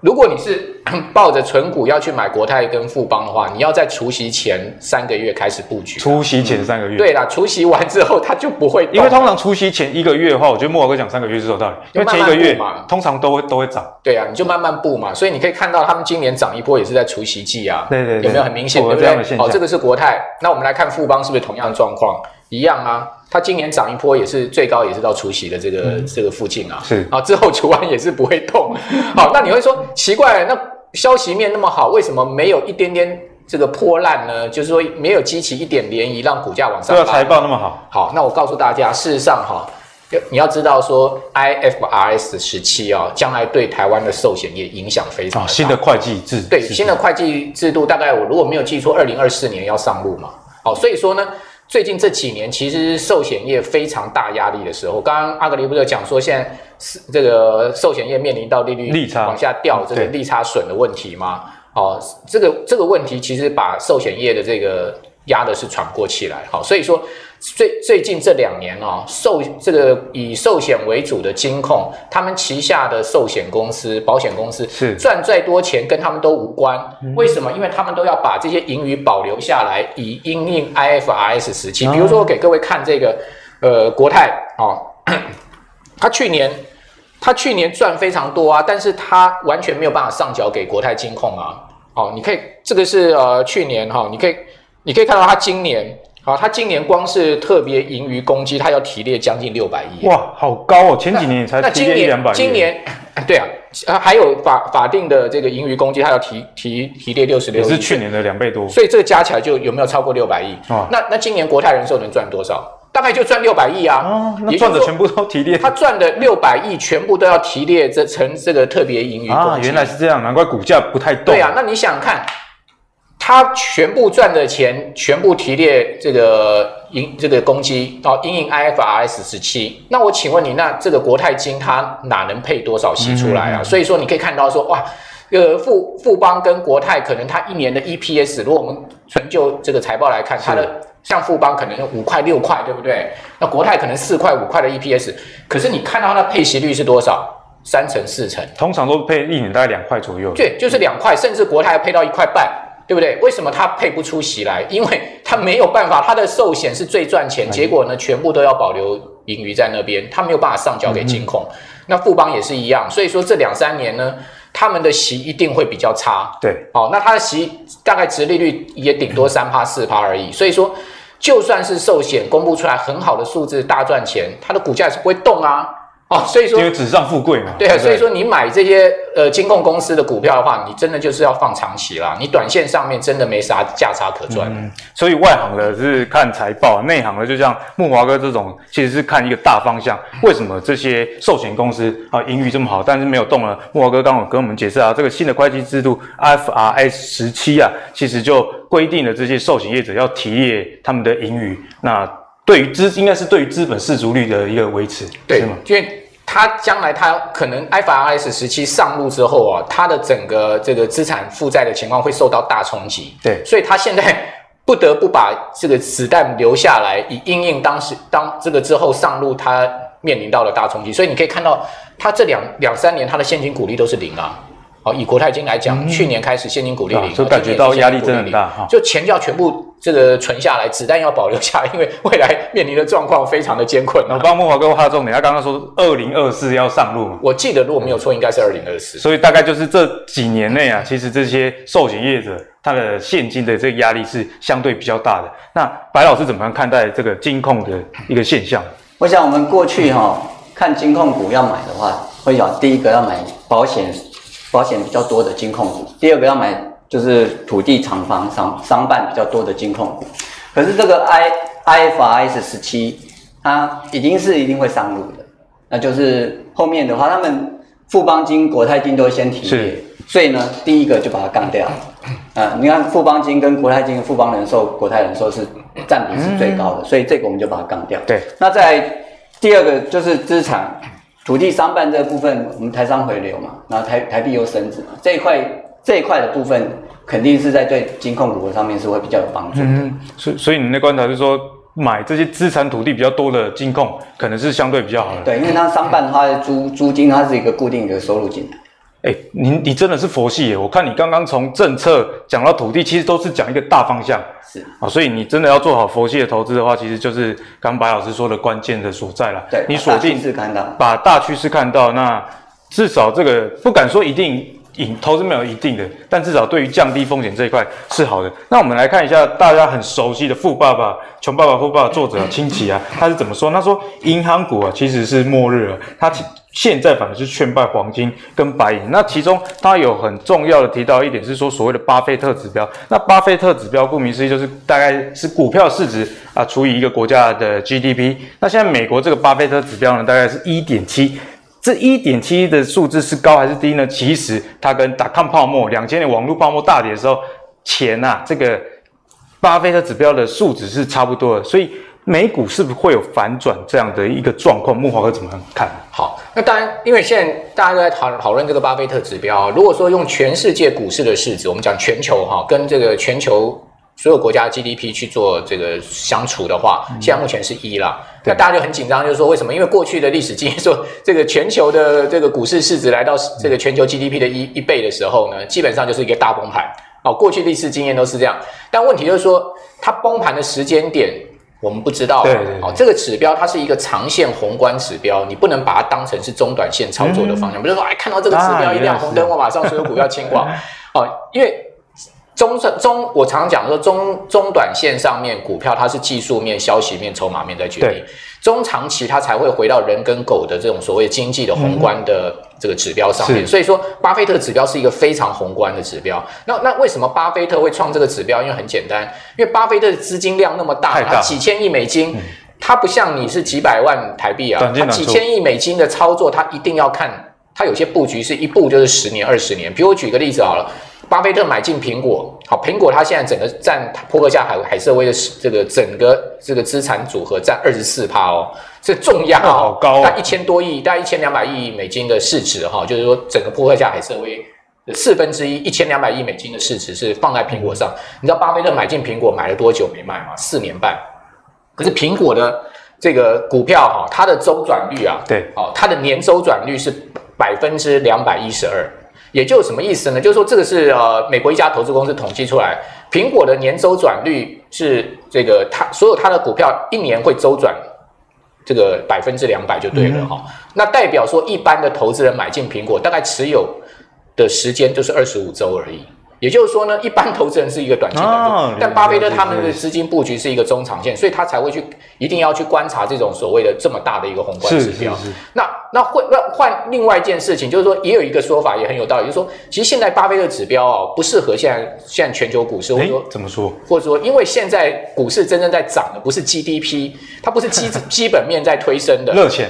如果你是 抱着存股要去买国泰跟富邦的话，你要在除夕前三个月开始布局。除夕前三个月，对啦，除夕完之后它就不会。因为通常除夕前一个月的话，我觉得莫老哥讲三个月是有道理，因为前一个月嘛，通常都会都会涨。对啊，你就慢慢布嘛，所以你可以看到他们今年涨一波也是在除夕季啊。对对对，有没有很明显？对不对？好，这个是国泰。那我们来看富邦是不是同样的状况？一样啊。它今年涨一波也是最高，也是到除夕的这个、嗯、这个附近啊。是啊，之后除完也是不会动。好，那你会说奇怪，那消息面那么好，为什么没有一点点这个破烂呢？就是说没有激起一点涟漪，让股价往上。对啊，财报那么好。好，那我告诉大家，事实上哈，你要知道说，IFRS 十七啊，将来对台湾的寿险业影响非常大。新的会计制对新的会计制度，大概我如果没有记错，二零二四年要上路嘛。好，所以说呢。最近这几年，其实寿险业非常大压力的时候，刚刚阿格里不是有讲说，现在是这个寿险业面临到利率利差往下掉，这个利差损的问题吗？哦，这个这个问题其实把寿险业的这个压的是喘不过气来，好，所以说。最最近这两年啊，寿这个以寿险为主的金控，他们旗下的寿险公司、保险公司是赚再多钱跟他们都无关。为什么？因为他们都要把这些盈余保留下来，以因应 IFRS 时期。比如说，我给各位看这个，呃，国泰哦，他去年他去年赚非常多啊，但是他完全没有办法上缴给国泰金控啊。哦，你可以这个是呃去年哈，你可以你可以看到他今年。啊，他今年光是特别盈余公积，他要提列将近六百亿。哇，好高哦！前几年才提列一两百亿。今年，对啊，啊还有法法定的这个盈余公积，他要提提提列六十六亿，也是去年的两倍多。所以这个加起来就有没有超过六百亿？啊，那那今年国泰人寿能赚多少？大概就赚六百亿啊。哦，那赚的全部都提列。他赚的六百亿全部都要提列这成这个特别盈余。啊，原来是这样，难怪股价不太动。对啊，那你想想看。他全部赚的钱，全部提列这个盈这个公积到因应 IFRS 十七。那我请问你，那这个国泰金它哪能配多少息出来啊？嗯嗯嗯，所以说你可以看到说，哇，呃富富邦跟国泰可能它一年的 EPS，如果我们纯就这个财报来看，它的像富邦可能五块六块，对不对？那国泰可能四块五块的 EPS，可是你看到它的配息率是多少？三成四成，通常都配一年大概两块左右。对，就是两块，甚至国泰要配到一块半。对不对？为什么他配不出席来？因为他没有办法，他的寿险是最赚钱，结果呢，全部都要保留盈余在那边，他没有办法上交给金控。嗯、那富邦也是一样，所以说这两三年呢，他们的息一定会比较差。对，好，那他的息大概值利率也顶多三趴四趴而已。所以说，就算是寿险公布出来很好的数字，大赚钱，它的股价也是不会动啊。哦，所以说，因为纸上富贵嘛，对啊，所以说你买这些呃金控公司的股票的话，你真的就是要放长期啦，你短线上面真的没啥价差可赚。嗯，所以外行的是看财报，内行的就像木华哥这种，其实是看一个大方向。为什么这些寿险公司啊盈余这么好，但是没有动呢？木华哥刚刚跟我们解释啊，这个新的会计制度 IFRS 十七啊，其实就规定了这些寿险业者要提列他们的盈余。那对于资应该是对于资本市足率的一个维持，对吗？因为他将来他可能 IFRS 十七上路之后啊，他的整个这个资产负债的情况会受到大冲击，对，所以他现在 不得不把这个子弹留下来，以应应当时当这个之后上路，他面临到了大冲击，所以你可以看到，他这两两三年他的现金股利都是零啊。好以国泰金来讲，嗯、去年开始现金股利零，就感觉到压力真的很大哈。就钱就要全部这个存下来，子弹要保留下来，因为未来面临的状况非常的艰困。我帮慕驊哥画重点，他刚刚说二零二四要上路嘛？我记得如果没有错，应该是二零二四。所以大概就是这几年内啊，其实这些寿险业者他的现金的这个压力是相对比较大的。那白老师怎么样看待这个金控的一个现象？我想我们过去哈、哦、看金控股要买的话，会想第一个要买保险。保险比较多的金控股，第二个要买就是土地厂房商商办比较多的金控股。可是这个 I IFRS 十七，它已经是一定会上路的，那就是后面的话，他们富邦金、国泰金都先停业，所以呢，第一个就把它干掉。啊，你看富邦金跟国泰金、富邦人寿、国泰人寿是占比是最高的，所以这个我们就把它干掉。对，那在第二个就是资产。土地商办这个部分，我们台商回流嘛，然后台台币又升值嘛，这一块这一块的部分，肯定是在对金控股上面是会比较有帮助的。嗯，所以所以你的观察是说，买这些资产土地比较多的金控，可能是相对比较好的。对，因为它商办的话，租租金它是一个固定的收入进来。哎，你你真的是佛系耶！我看你刚刚从政策讲到土地，其实都是讲一个大方向。是啊，所以你真的要做好佛系的投资的话，其实就是刚白老师说的关键的所在了。对，你锁定是看到，把大趋势看到，那至少这个不敢说一定。投资没有一定的，但至少对于降低风险这一块是好的。那我们来看一下大家很熟悉的《富爸爸穷爸爸富爸爸》作者清崎啊，他是怎么说？他说银行股啊其实是末日了，他现在反而是劝败黄金跟白银。那其中他有很重要的提到一点是说所谓的巴菲特指标。那巴菲特指标顾名思义就是大概是股票市值啊除以一个国家的 GDP。那现在美国这个巴菲特指标呢大概是一点七。这一点七的数字是高还是低呢？其实它跟打抗泡沫、两千年网络泡沫大跌的时候，钱呐，这个巴菲特指标的数值是差不多的。所以美股是不是会有反转这样的一个状况？木华哥怎么看？好，那当然，因为现在大家都在讨讨论这个巴菲特指标。如果说用全世界股市的市值，我们讲全球哈，跟这个全球所有国家 GDP 去做这个相处的话，现在目前是一啦。那大家就很紧张，就是说为什么？因为过去的历史经验说，这个全球的这个股市市值来到这个全球 GDP 的一一倍的时候呢，基本上就是一个大崩盘。哦，过去历史经验都是这样。但问题就是说，它崩盘的时间点。我们不知道，对对对，哦，这个指标它是一个长线宏观指标，你不能把它当成是中短线操作的方向。比如说，哎，看到这个指标一亮红灯，我马上所有股票清光。哦，因为中中，我常常讲说，中中短线上面股票它是技术面、消息面、筹码面在决定，中长期它才会回到人跟狗的这种所谓经济的宏观的。这个指标上面，所以说巴菲特指标是一个非常宏观的指标。那那为什么巴菲特会创这个指标？因为很简单，因为巴菲特的资金量那么大，他几千亿美金，它不像你是几百万台币啊，它几千亿美金的操作，它一定要看，它有些布局是一步就是十年、二十年。比如我举个例子好了。巴菲特买进苹果，好，苹果它现在整个占波克夏海海瑟威的这个整个这个资产组合占二十四趴哦，这重压哦，好高，大概一千多亿，大概一千两百亿美金的市值哈，就是说整个波克夏海瑟威的四分之一，一千两百亿美金的市值是放在苹果上。你知道巴菲特买进苹果买了多久没卖吗？四年半。可是苹果的这个股票哈，它的周转率啊，对，哦，它的年周转率是百分之两百一十二。也就是什么意思呢？就是说，这个是呃，美国一家投资公司统计出来，苹果的年周转率是这个，它所有它的股票一年会周转这个百分之两百就对了哈、嗯。那代表说，一般的投资人买进苹果，大概持有的时间就是二十五周而已。也就是说呢，一般投资人是一个短期的、哦，但巴菲特他们的资金布局是一个中长线，所以他才会去一定要去观察这种所谓的这么大的一个宏观指标。那那会那换另外一件事情，就是说也有一个说法也很有道理，就是说其实现在巴菲特指标哦不适合现在现在全球股市，或者说怎么说？或者说因为现在股市真正在涨的不是 GDP，它不是基 基本面在推升的热钱。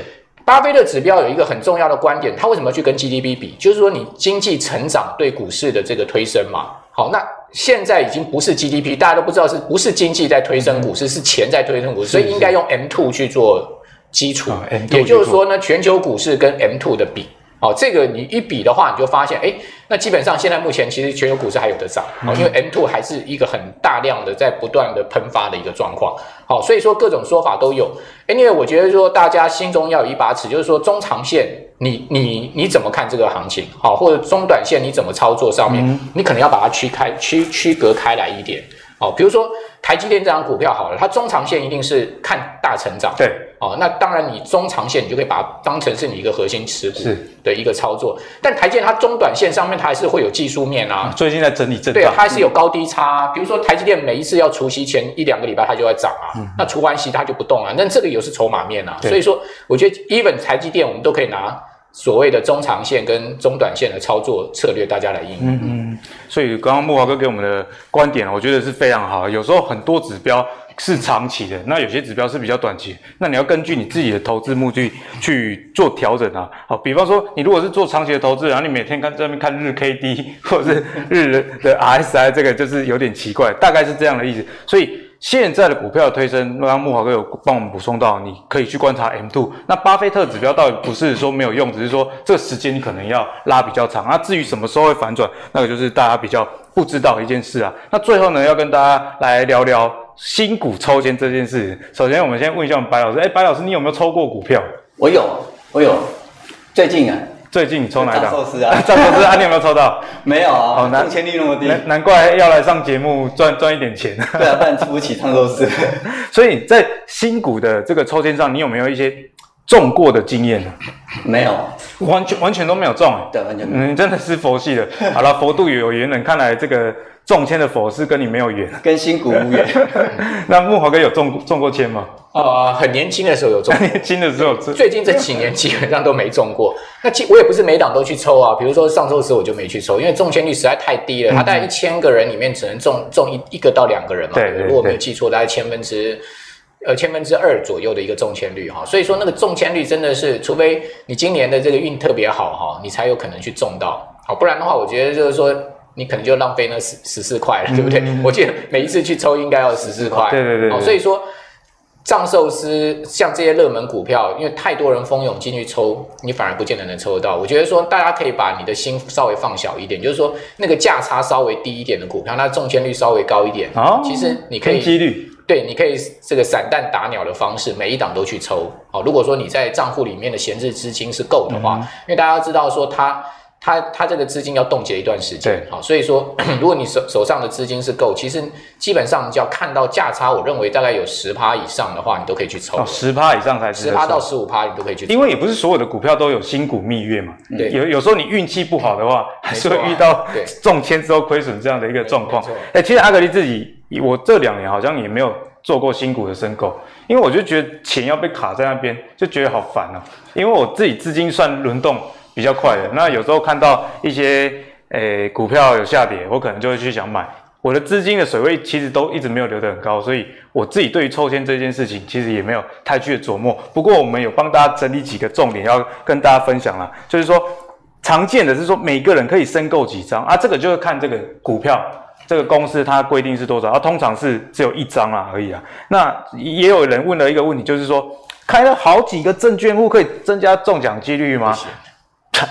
巴菲特指标有一个很重要的观点，他为什么要去跟 GDP 比？就是说你经济成长对股市的这个推升嘛。好，那现在已经不是 GDP，大家都不知道是不是经济在推升股市，是钱在推升股市，所以应该用 M two 去做基础。也就是说呢，全球股市跟 M two 的比。好，这个你一比的话，你就发现，哎，那基本上现在目前其实全球股市还有的涨，哦，因为 M2 还是一个很大量的在不断的喷发的一个状况，好，所以说各种说法都有。哎，因为我觉得说大家心中要有一把尺，就是说中长线你你你怎么看这个行情，好，或者中短线你怎么操作上面，你可能要把它区开区区隔开来一点。哦，比如说台积电这张股票好了，它中长线一定是看大成长。对，哦，那当然你中长线你就可以把它当成是你一个核心持股的一个操作。但台积电它中短线上面它还是会有技术面啊。最近在整理。对，它还是有高低差。比如说台积电每一次要除息前一两个礼拜它就在涨啊，嗯、那除完息它就不动啊。那这个也是筹码面啊。所以说，我觉得 even 台积电我们都可以拿。所谓的中长线跟中短线的操作策略，大家来应用。嗯嗯，所以刚刚慕驊哥给我们的观点，我觉得是非常好。有时候很多指标是长期的，那有些指标是比较短期，那你要根据你自己的投资目的去做调整啊。好，比方说你如果是做长期的投资，然后你每天看在那边看日 K D 或者是日的 R S I，这个就是有点奇怪，大概是这样的意思。所以。现在的股票推升，刚刚慕驊哥有帮我们补充到，你可以去观察 M two。那巴菲特指标倒也不是说没有用，只是说这个时间可能要拉比较长。那至于什么时候会反转，那个就是大家比较不知道一件事啊。那最后呢，要跟大家来聊聊新股抽签这件事。首先，我们先问一下我们白老师，哎，白老师，你有没有抽过股票？我有，我有，最近啊。最近你抽哪一档？寿司啊，藏寿司啊，你有没有抽到？没有啊，好难签率那么低，难难怪要来上节目赚赚一点钱。对啊，不然出不起烫寿司。所以在新股的这个抽签上，你有没有一些中过的经验呢？没有，完全完全都没有中。对，完全没有。嗯，真的是佛系的。好了，佛度有缘人，看来这个。中签的佛是跟你没有缘，跟新股无缘。那木华哥有中中过签吗？呃，很年轻的时候有中，很年轻的时候。最近这几年基本上都没中过。那其我也不是每档都去抽啊，比如说上周四我就没去抽，因为中签率实在太低了。大概一千个人里面只能中中一一个到两个人嘛。对，对，对，如果没有记错，大概千分之呃千分之二左右的一个中签率哈。所以说那个中签率真的是，除非你今年的这个运特别好哈，你才有可能去中到。好，不然的话，我觉得就是说。你可能就浪费那十十四块了，对不对？嗯、我记得每一次去抽应该要十四块，对对对，对。哦，所以说藏寿司像这些热门股票，因为太多人蜂拥进去抽，你反而不见得能抽得到。我觉得说，大家可以把你的心稍微放小一点，就是说那个价差稍微低一点的股票，那中签率稍微高一点。哦，其实你可以几率对，你可以这个散弹打鸟的方式，每一档都去抽。好，如果说你在账户里面的闲置资金是够的话，嗯、因为大家知道说它。它它这个资金要冻结一段时间，好，所以说 如果你手手上的资金是够，其实基本上只要看到价差，我认为大概有十趴以上的话，你都可以去抽。十趴以上才十趴到十五趴，你都可以去抽。因为也不是所有的股票都有新股蜜月嘛，对，有有时候你运气不好的话，还是会遇到中签之后亏损这样的一个状况。哎，其实阿格力自己，我这两年好像也没有做过新股的申购，因为我就觉得钱要被卡在那边，就觉得好烦啊。因为我自己资金算轮动。比较快的，那有时候看到一些诶、股票有下跌，我可能就会去想买。我的资金的水位其实都一直没有留得很高，所以我自己对于抽签这件事情其实也没有太去琢磨。不过我们有帮大家整理几个重点要跟大家分享啦，就是说常见的是说每个人可以申购几张啊，这个就是看这个股票这个公司它规定是多少，啊通常是只有一张啊而已啊。那也有人问了一个问题，就是说开了好几个证券户可以增加中奖几率吗？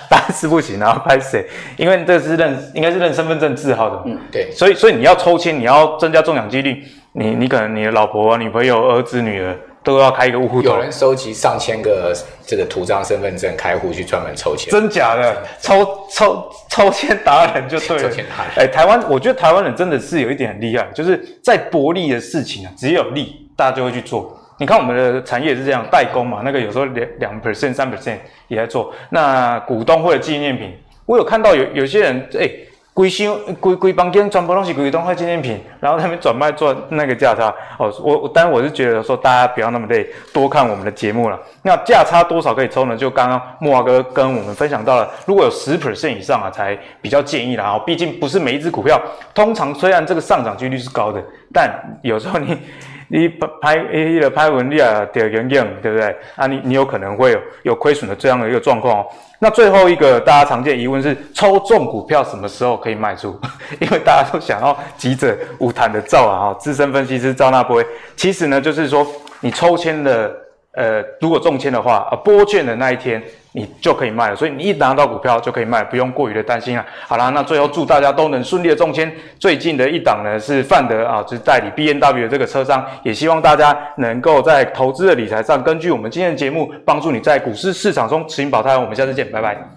当然是不行，然 后拍谁？因为这是认，应该是认身份证字号的。嗯，对。所以，所以你要抽签，你要增加中奖几率，你你可能你的老婆、女朋友、儿子、女儿都要开一个户头。有人收集上千个这个图章身份证开户去专门抽签，真假的？抽抽抽签达人就对了。抽签达人。哎，台湾，我觉得台湾人真的是有一点很厉害，就是在薄利的事情啊，只有利，大家就会去做。你看我们的产业是这样，代工嘛，那个有时候两两 percent、三 percent 也在做。那股东或者纪念品，我有看到有有些人，哎、欸，规箱规规房间全部都是股东或纪念品，然后他们转卖做那个价差。哦，我当然我是觉得说大家不要那么累，多看我们的节目了。那价差多少可以抽呢？就刚刚慕驊哥跟我们分享到了，如果有十 percent 以上啊，才比较建议啦。哦，毕竟不是每一只股票，通常虽然这个上涨几率是高的，但有时候你。你拍诶，的拍文你啊，掉眼镜，对不对？啊，你你有可能会有有亏损的这样的一个状况哦。那最后一个大家常见疑问是，抽中股票什么时候可以卖出？因为大家都想要急着无谈的照啊，哈，资深分析师赵纳波，其实呢，就是说你抽签的，呃，如果中签的话，呃，拨券的那一天。你就可以卖了，所以你一拿到股票就可以卖，不用过于的担心啊。好啦，那最后祝大家都能顺利的中签。最近的一档呢是范德啊，就是代理 BNW 的这个车商，也希望大家能够在投资的理财上，根据我们今天的节目，帮助你在股市市场中持盈保泰。我们下次见，拜拜。